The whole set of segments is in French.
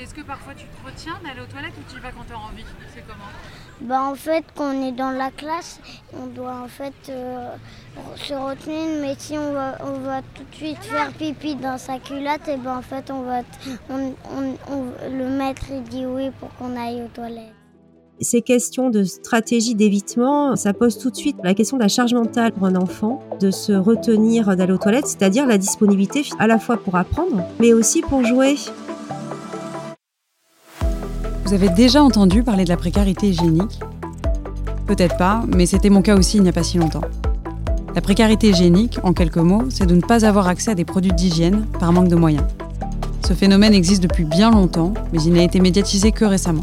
Est-ce que parfois tu te retiens d'aller aux toilettes ou tu y vas quand tu as envie? C'est comment? Bah en fait, quand on est dans la classe, on doit en fait euh, se retenir, mais si on va, on va tout de suite faire pipi dans sa culotte, et ben en fait on va, on, on- on- le maître il dit oui pour qu'on aille aux toilettes. Ces questions de stratégie d'évitement, ça pose tout de suite la question de la charge mentale pour un enfant, de se retenir d'aller aux toilettes, c'est-à-dire la disponibilité à la fois pour apprendre, mais aussi pour jouer. Vous avez déjà entendu parler de la précarité hygiénique Peut-être pas, mais c'était mon cas aussi il n'y a pas si longtemps. La précarité hygiénique, en quelques mots, c'est de ne pas avoir accès à des produits d'hygiène par manque de moyens. Ce phénomène existe depuis bien longtemps, mais il n'a été médiatisé que récemment.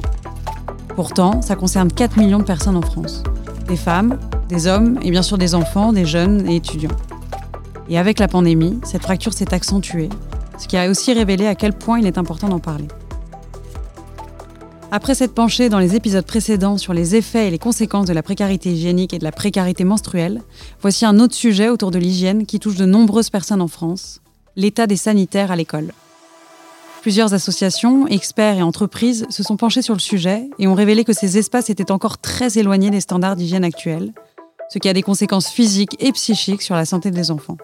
Pourtant, ça concerne 4 millions de personnes en France. Des femmes, des hommes et bien sûr des enfants, des jeunes et étudiants. Et avec la pandémie, cette fracture s'est accentuée, ce qui a aussi révélé à quel point il est important d'en parler. Après s'être penché dans les épisodes précédents sur les effets et les conséquences de la précarité hygiénique et de la précarité menstruelle, voici un autre sujet autour de l'hygiène qui touche de nombreuses personnes en France, l'état des sanitaires à l'école. Plusieurs associations, experts et entreprises se sont penchés sur le sujet et ont révélé que ces espaces étaient encore très éloignés des standards d'hygiène actuels, ce qui a des conséquences physiques et psychiques sur la santé des enfants.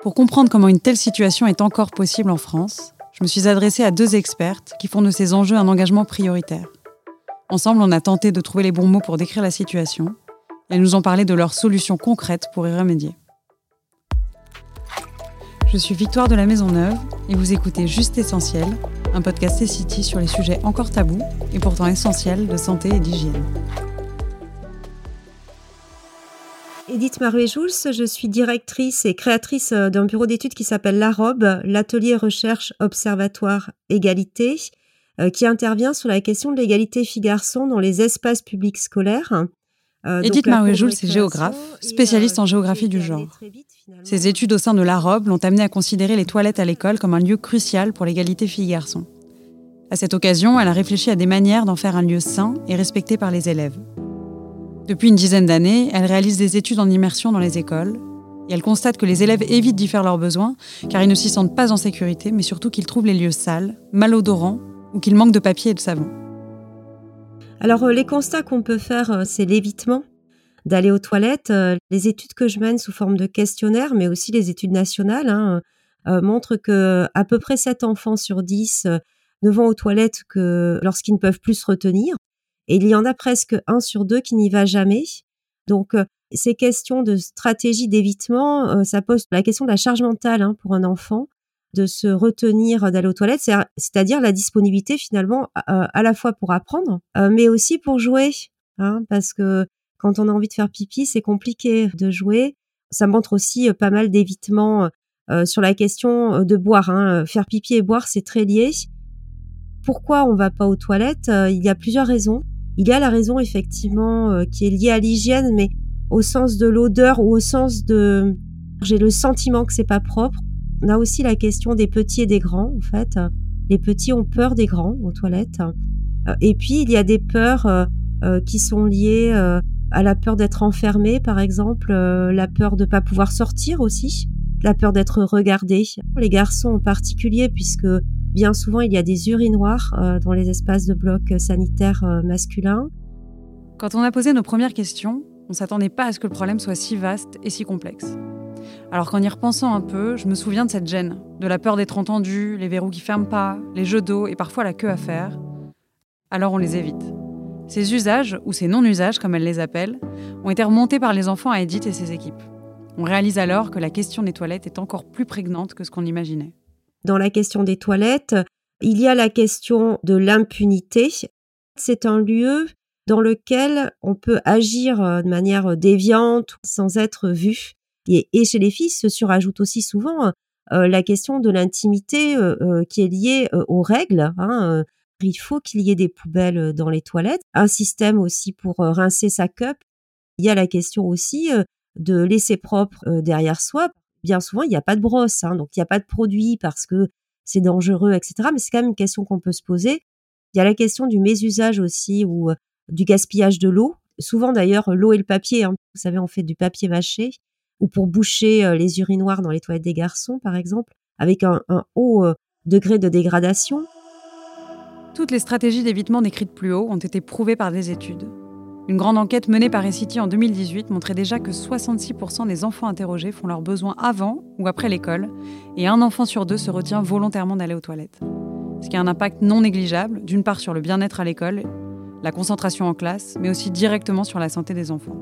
Pour comprendre comment une telle situation est encore possible en France, je me suis adressée à deux expertes qui font de ces enjeux un engagement prioritaire. Ensemble, on a tenté de trouver les bons mots pour décrire la situation. Elles nous ont parlé de leurs solutions concrètes pour y remédier. Je suis Victoire de la Maisonneuve et vous écoutez Juste Essentiel, un podcast C-City sur les sujets encore tabous et pourtant essentiels de santé et d'hygiène. Edith Maruet-Jouls, je suis directrice et créatrice euh, d'un bureau d'études qui s'appelle La Robe, l'atelier recherche observatoire égalité, euh, qui intervient sur la question de l'égalité filles-garçons dans les espaces publics scolaires. Euh, Edith Maruet-Jouls est géographe, spécialiste en géographie du genre. vite. Ses études au sein de la robe l'ont amenée à considérer les toilettes à l'école comme un lieu crucial pour l'égalité filles-garçons. À cette occasion, elle a réfléchi à des manières d'en faire un lieu sain et respecté par les élèves. Depuis une dizaine d'années, elle réalise des études en immersion dans les écoles et elle constate que les élèves évitent d'y faire leurs besoins car ils ne s'y sentent pas en sécurité, mais surtout qu'ils trouvent les lieux sales, malodorants ou qu'ils manquent de papier et de savon. Alors, euh, les constats qu'on peut faire, euh, c'est l'évitement d'aller aux toilettes. Euh, Les études que je mène sous forme de questionnaire, mais aussi les études nationales, hein, montrent que à peu près 7 enfants sur 10 euh, ne vont aux toilettes que lorsqu'ils ne peuvent plus se retenir. Et il y en a presque un sur deux qui n'y va jamais. Donc, euh, ces questions de stratégie d'évitement, euh, ça pose la question de la charge mentale hein, pour un enfant de se retenir d'aller aux toilettes, c'est- c'est-à-dire la disponibilité finalement à, à la fois pour apprendre, euh, mais aussi pour jouer, hein, parce que quand on a envie de faire pipi, c'est compliqué de jouer. Ça montre aussi euh, pas mal d'évitement euh, sur la question euh, de boire. Hein. Faire pipi et boire, c'est très lié. Pourquoi on va pas aux toilettes Euh, Il y a plusieurs raisons. Il y a la raison effectivement euh, qui est liée à l'hygiène, mais au sens de l'odeur ou au sens de j'ai le sentiment que c'est pas propre. On a aussi la question des petits et des grands en fait. Les petits ont peur des grands aux toilettes. Et puis il y a des peurs euh, euh, qui sont liées à la peur d'être enfermé par exemple, la peur de pas pouvoir sortir aussi, la peur d'être regardé. Les garçons en particulier puisque bien souvent il y a des urinoirs euh, dans les espaces de bloc sanitaires euh, masculins. Quand on a posé nos premières questions, on s'attendait pas à ce que le problème soit si vaste et si complexe. Alors qu'en y repensant un peu, je me souviens de cette gêne, de la peur d'être entendu, les verrous qui ferment pas, les jeux d'eau et parfois la queue à faire. Alors on les évite. Ces usages, ou ces non-usages comme elle les appelle, ont été remontés par les enfants à Edith et ses équipes. On réalise alors que la question des toilettes est encore plus prégnante que ce qu'on imaginait. Dans la question des toilettes, il y a la question de l'impunité. C'est un lieu dans lequel on peut agir euh, de manière déviante sans être vu. Et, chez les filles se surajoute aussi souvent euh, la question de l'intimité euh, qui est liée aux règles. hein. Il faut qu'il y ait des poubelles dans les toilettes, un système aussi pour rincer sa cup. Il y a la question aussi de laisser propre derrière soi. Bien souvent, il n'y a pas de brosse, hein, donc il n'y a pas de produit parce que c'est dangereux, etc. Mais c'est quand même une question qu'on peut se poser. Il y a la question du mésusage aussi ou euh, du gaspillage de l'eau. Souvent d'ailleurs, l'eau et le papier. hein. Vous savez, on fait du papier mâché ou pour boucher euh, les urinoirs dans les toilettes des garçons, par exemple, avec un, haut euh, degré de dégradation. Toutes les stratégies d'évitement décrites plus haut ont été prouvées par des études. Une grande enquête menée par Essity en 2018 montrait déjà que 66% des enfants interrogés font leurs besoins avant ou après l'école, et un enfant sur deux se retient volontairement d'aller aux toilettes. Ce qui a un impact non négligeable, d'une part sur le bien-être à l'école, la concentration en classe, mais aussi directement sur la santé des enfants.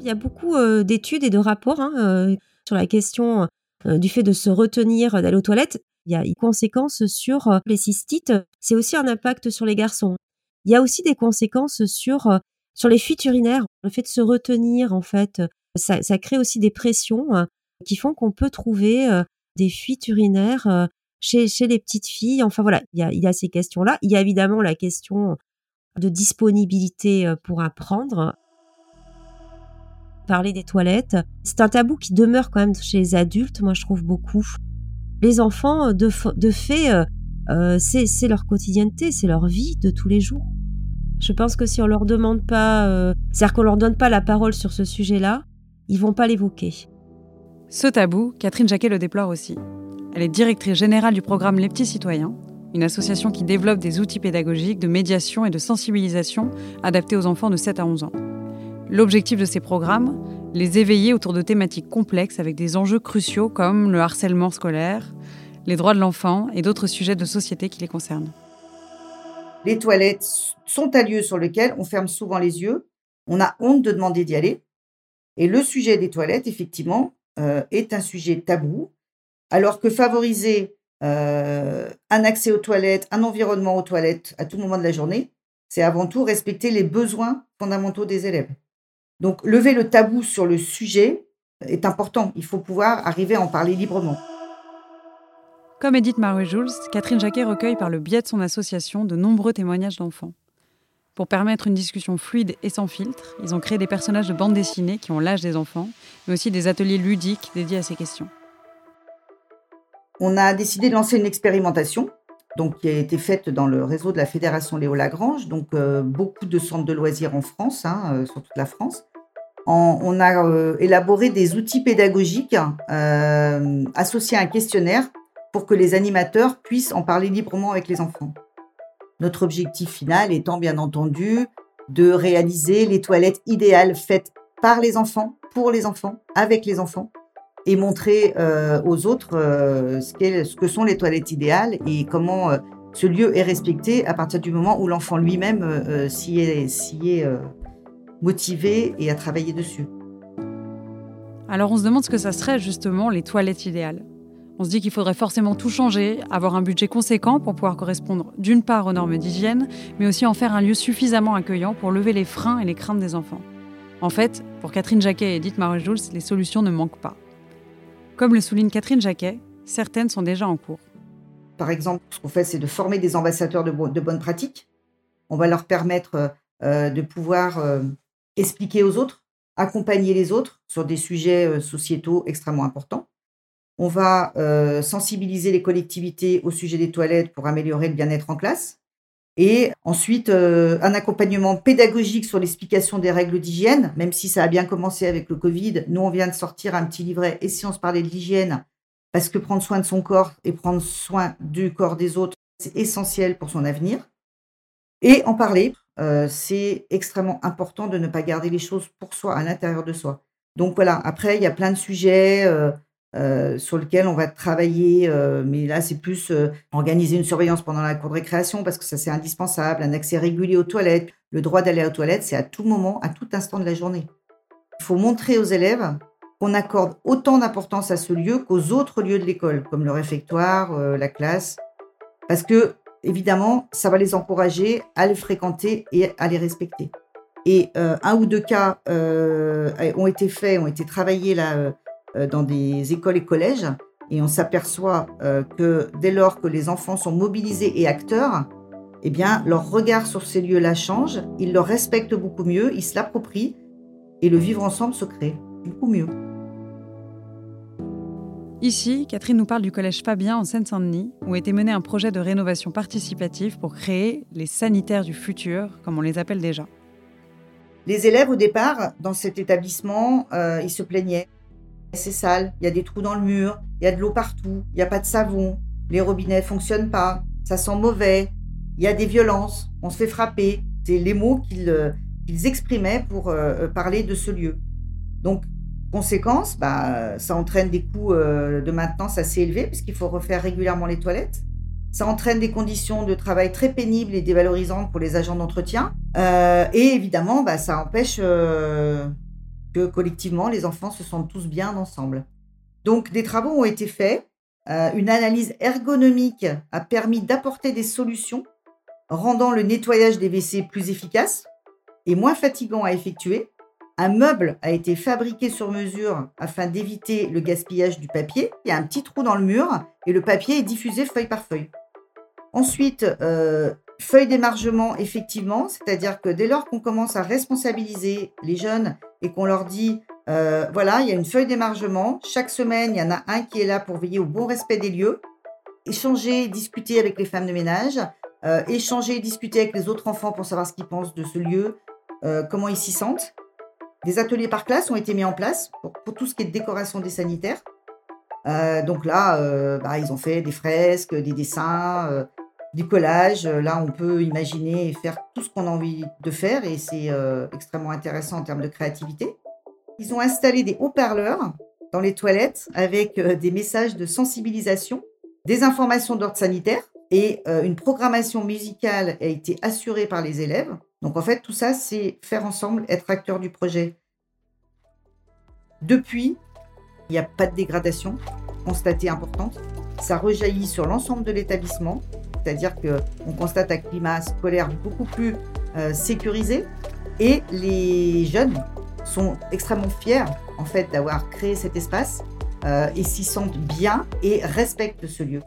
Il y a beaucoup euh, d'études et de rapports hein, euh, sur la question euh, du fait de se retenir d'aller aux toilettes. Il y a des conséquences sur les cystites. C'est aussi un impact sur les garçons. Il y a aussi des conséquences sur sur les fuites urinaires, le fait de se retenir, en fait, ça, ça crée aussi des pressions euh, qui font qu'on peut trouver euh, des fuites urinaires euh, chez, les petites filles. Enfin voilà, il y a, ces questions-là. Il y a évidemment la question de disponibilité pour apprendre. Parler des toilettes, c'est un tabou qui demeure quand même chez les adultes, moi je trouve beaucoup. Les enfants, de, de fait, euh, c'est leur quotidienneté, c'est leur vie de tous les jours. Je pense que si on leur demande pas, euh, c'est-à-dire qu'on leur donne pas la parole sur ce sujet-là, ils vont pas l'évoquer. Ce tabou, Catherine Jacquet le déplore aussi. Elle est directrice générale du programme Les Petits Citoyens, une association qui développe des outils pédagogiques de médiation et de sensibilisation adaptés aux enfants de 7 à 11 ans. L'objectif de ces programmes, les éveiller autour de thématiques complexes avec des enjeux cruciaux comme le harcèlement scolaire, les droits de l'enfant et d'autres sujets de société qui les concernent. Les toilettes sont un lieu sur lequel on ferme souvent les yeux. On a honte de demander d'y aller. Et le sujet des toilettes, effectivement, euh, est un sujet tabou. Alors que favoriser euh, un accès aux toilettes, un environnement aux toilettes à tout moment de la journée, c'est avant tout respecter les besoins fondamentaux des élèves. Donc, lever le tabou sur le sujet est important. Il faut pouvoir arriver à en parler librement. Comme Edith Marie-Jules, Catherine Jacquet recueille par le biais de son association de nombreux témoignages d'enfants. Pour permettre une discussion fluide et sans filtre, ils ont créé des personnages de bande dessinée qui ont l'âge des enfants, mais aussi des ateliers ludiques dédiés à ces questions. On a décidé de lancer une expérimentation donc, qui a été faite dans le réseau de la Fédération Léo Lagrange, donc euh, beaucoup de centres de loisirs en France, hein, euh, sur toute la France. on a euh, élaboré des outils pédagogiques associés à un questionnaire pour que les animateurs puissent en parler librement avec les enfants. Notre objectif final étant bien entendu de réaliser les toilettes idéales faites par les enfants, pour les enfants, avec les enfants, et montrer euh, aux autres euh, ce, que sont les toilettes idéales et comment euh, ce lieu est respecté à partir du moment où l'enfant lui-même s'y est, est motivé et a travaillé dessus. Alors on se demande ce que ça serait justement les toilettes idéales. On se dit qu'il faudrait forcément tout changer, avoir un budget conséquent pour pouvoir correspondre d'une part aux normes d'hygiène, mais aussi en faire un lieu suffisamment accueillant pour lever les freins et les craintes des enfants. En fait, pour Catherine Jacquet et Edith Marie-Jules, les solutions ne manquent pas. Comme le souligne Catherine Jacquet, certaines sont déjà en cours. Par exemple, ce qu'on fait, c'est de former des ambassadeurs de, bonnes pratiques. On va leur permettre euh, de pouvoir euh, expliquer aux autres, accompagner les autres sur des sujets euh, sociétaux extrêmement importants. On va euh, sensibiliser les collectivités au sujet des toilettes pour améliorer le bien-être en classe. Et ensuite, euh, un accompagnement pédagogique sur l'explication des règles d'hygiène, même si ça a bien commencé avec le Covid. Nous, on vient de sortir un petit livret Et si on de l'hygiène Parce que prendre soin de son corps et prendre soin du corps des autres, c'est essentiel pour son avenir. Et en parler, euh, c'est extrêmement important de ne pas garder les choses pour soi, à l'intérieur de soi. Donc voilà, après, il y a plein de sujets. Sur lequel on va travailler, euh, mais là c'est plus euh, organiser une surveillance pendant la cour de récréation parce que ça c'est indispensable, un accès régulier aux toilettes, le droit d'aller aux toilettes, c'est à tout moment, à tout instant de la journée. Il faut montrer aux élèves qu'on accorde autant d'importance à ce lieu qu'aux autres lieux de l'école, comme le réfectoire, la classe, parce que évidemment ça va les encourager à les fréquenter et à les respecter. Et un ou deux cas ont été faits, ont été travaillés là euh, dans des écoles et collèges. Et on s'aperçoit euh, que dès lors que les enfants sont mobilisés et acteurs, eh bien, leur regard sur ces lieux-là change, ils le respectent beaucoup mieux, ils se l'approprient et le vivre ensemble se crée beaucoup mieux. Ici, Catherine nous parle du collège Fabien en Seine-Saint-Denis, où a été mené un projet de rénovation participative pour créer les sanitaires du futur, comme on les appelle déjà. Les élèves, au départ, dans cet établissement, euh, ils se plaignaient c'est sale, il y a des trous dans le mur, il y a de l'eau partout, il n'y a pas de savon, les robinets ne fonctionnent pas, ça sent mauvais. il y a des violences, on se fait frapper. C'est les mots qu'ils euh, exprimaient pour euh, parler de ce lieu. Donc, conséquence, bah, ça entraîne des coûts de maintenance assez élevés puisqu'il faut refaire régulièrement les toilettes. Ça entraîne des conditions de travail très pénibles et dévalorisantes pour les agents d'entretien. et évidemment, bah, ça empêche que collectivement, les enfants se sentent tous bien ensemble. Donc, des travaux ont été faits. Euh, une analyse ergonomique a permis d'apporter des solutions rendant le nettoyage des WC plus efficace et moins fatigant à effectuer. Un meuble a été fabriqué sur mesure afin d'éviter le gaspillage du papier. Il y a un petit trou dans le mur et le papier est diffusé feuille par feuille. Ensuite, euh, feuille d'émargement, effectivement, c'est-à-dire que dès lors qu'on commence à responsabiliser les jeunes et qu'on leur dit euh, voilà, il y a une feuille d'émargement. Chaque semaine, il y en a un qui est là pour veiller au bon respect des lieux. Échanger, discuter avec les femmes de ménage. Euh, échanger, discuter avec les autres enfants pour savoir ce qu'ils pensent de ce lieu, euh, comment ils s'y sentent. Des ateliers par classe ont été mis en place pour, tout ce qui est décoration des sanitaires. donc là, bah, ils ont fait des fresques, des dessins, du collage. Là, on peut imaginer et faire tout ce qu'on a envie de faire et c'est extrêmement intéressant en termes de créativité. Ils ont installé des haut-parleurs dans les toilettes avec euh, des messages de sensibilisation, des informations d'ordre sanitaire et euh, une programmation musicale a été assurée par les élèves. Donc en fait, tout ça, c'est faire ensemble, être acteur du projet. Depuis, il n'y a pas de dégradation constatée importante. Ça rejaillit sur l'ensemble de l'établissement, c'est-à-dire qu'on constate un climat scolaire beaucoup plus euh, sécurisé et les jeunes sont extrêmement fiers en fait d'avoir créé cet espace euh, et s'y sentent bien et respectent ce lieu.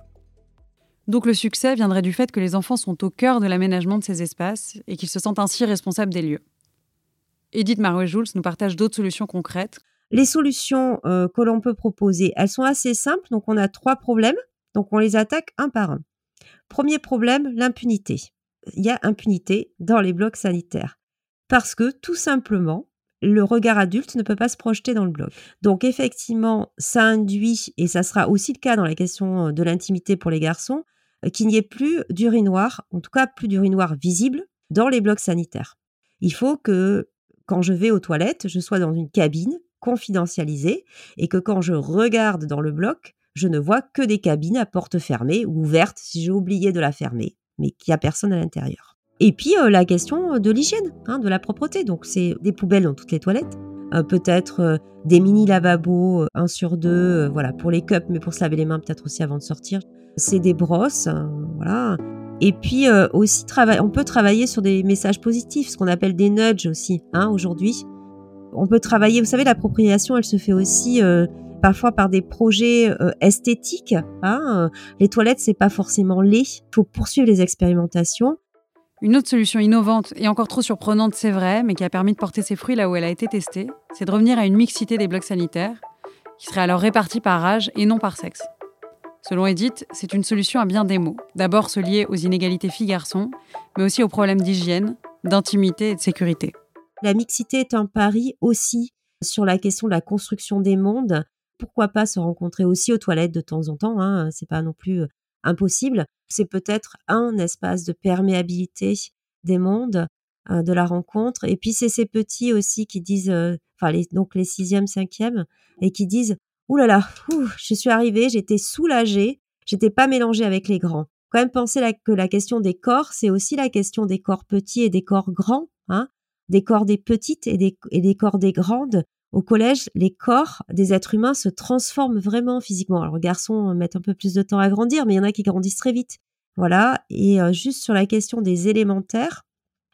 Donc le succès viendrait du fait que les enfants sont au cœur de l'aménagement de ces espaces et qu'ils se sentent ainsi responsables des lieux. Edith Marouet-Jules nous partage d'autres solutions concrètes. Les solutions euh, que l'on peut proposer, elles sont assez simples. Donc on a trois problèmes. Donc on les attaque un par un. Premier problème, l'impunité. Il y a impunité dans les blocs sanitaires. Parce que tout simplement, le regard adulte ne peut pas se projeter dans le bloc. Donc effectivement, ça induit, et ça sera aussi le cas dans la question euh, de l'intimité pour les garçons, euh, qu'il n'y ait plus d'urinoir, en tout cas plus d'urinoir visible dans les blocs sanitaires. Il faut que quand je vais aux toilettes, je sois dans une cabine confidentialisée et que quand je regarde dans le bloc, je ne vois que des cabines à porte fermée ou ouvertes si j'ai oublié de la fermer, mais qu'il n'y a personne à l'intérieur. Et puis euh, la question de l'hygiène, hein, de la propreté. Donc c'est des poubelles dans toutes les toilettes. Euh, peut-être euh, des mini lavabos, un sur deux, voilà, pour les cups, mais pour se laver les mains peut-être aussi avant de sortir. C'est des brosses, hein, voilà. Et puis aussi, on peut travailler sur des messages positifs, ce qu'on appelle des nudges aussi, hein, aujourd'hui. On peut travailler, vous savez, l'appropriation, elle se fait aussi parfois par des projets esthétiques. Hein. Les toilettes, c'est pas forcément laid. Il faut poursuivre les expérimentations. Une autre solution innovante et encore trop surprenante, c'est vrai, mais qui a permis de porter ses fruits là où elle a été testée, c'est de revenir à une mixité des blocs sanitaires, qui serait alors répartis par âge et non par sexe. Selon Edith, c'est une solution à bien des mots. D'abord se lier aux inégalités filles-garçons, mais aussi aux problèmes d'hygiène, d'intimité et de sécurité. La mixité est un pari aussi sur la question de la construction des mondes. Pourquoi pas se rencontrer aussi aux toilettes de temps en temps hein, C'est pas non plus impossible. C'est peut-être un espace de perméabilité des mondes, euh, de la rencontre. Et puis c'est ces petits aussi qui disent, enfin donc les sixième, cinquième, et qui disent, Ouh là là, je suis arrivée, j'étais soulagée, j'étais pas mélangée avec les grands. Quand même penser que la question des corps, c'est aussi la question des corps petits et des corps grands, hein, des corps des petites et des, et des corps des grandes, au collège, les corps des êtres humains se transforment vraiment physiquement. Alors, les garçons mettent un peu plus de temps à grandir, mais il y en a qui grandissent très vite. Voilà. Et euh, juste sur la question des élémentaires,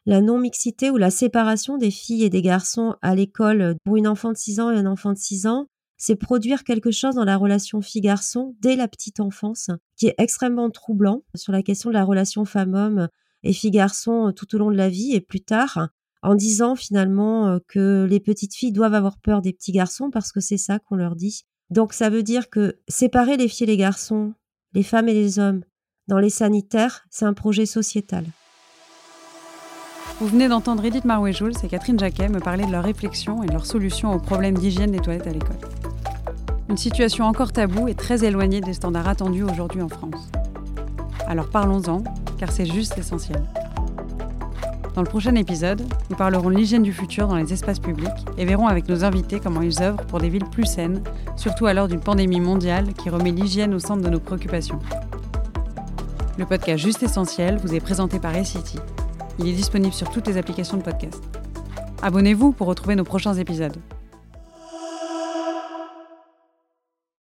la non-mixité ou la séparation des filles et des garçons à l'école pour une enfant de 6 ans et un enfant de 6 ans, c'est produire quelque chose dans la relation fille-garçon dès la petite enfance, qui est extrêmement troublant sur la question de la relation femme-homme et fille-garçon tout au long de la vie et plus tard en disant finalement euh, que les petites filles doivent avoir peur des petits garçons parce que c'est ça qu'on leur dit. Donc ça veut dire que séparer les filles et les garçons, les femmes et les hommes dans les sanitaires, c'est un projet sociétal. Vous venez d'entendre Edith Marouet-Jules et Catherine Jacquet me parler de leurs réflexions et de leurs solutions aux problèmes d'hygiène des toilettes à l'école. Une situation encore taboue et très éloignée des standards attendus aujourd'hui en France. Alors parlons-en, car c'est juste essentiel. Dans le prochain épisode, nous parlerons de l'hygiène du futur dans les espaces publics et verrons avec nos invités comment ils œuvrent pour des villes plus saines, surtout à l'heure d'une pandémie mondiale qui remet l'hygiène au centre de nos préoccupations. Le podcast Juste Essentiel vous est présenté par eCity. Il est disponible sur toutes les applications de podcast. Abonnez-vous pour retrouver nos prochains épisodes.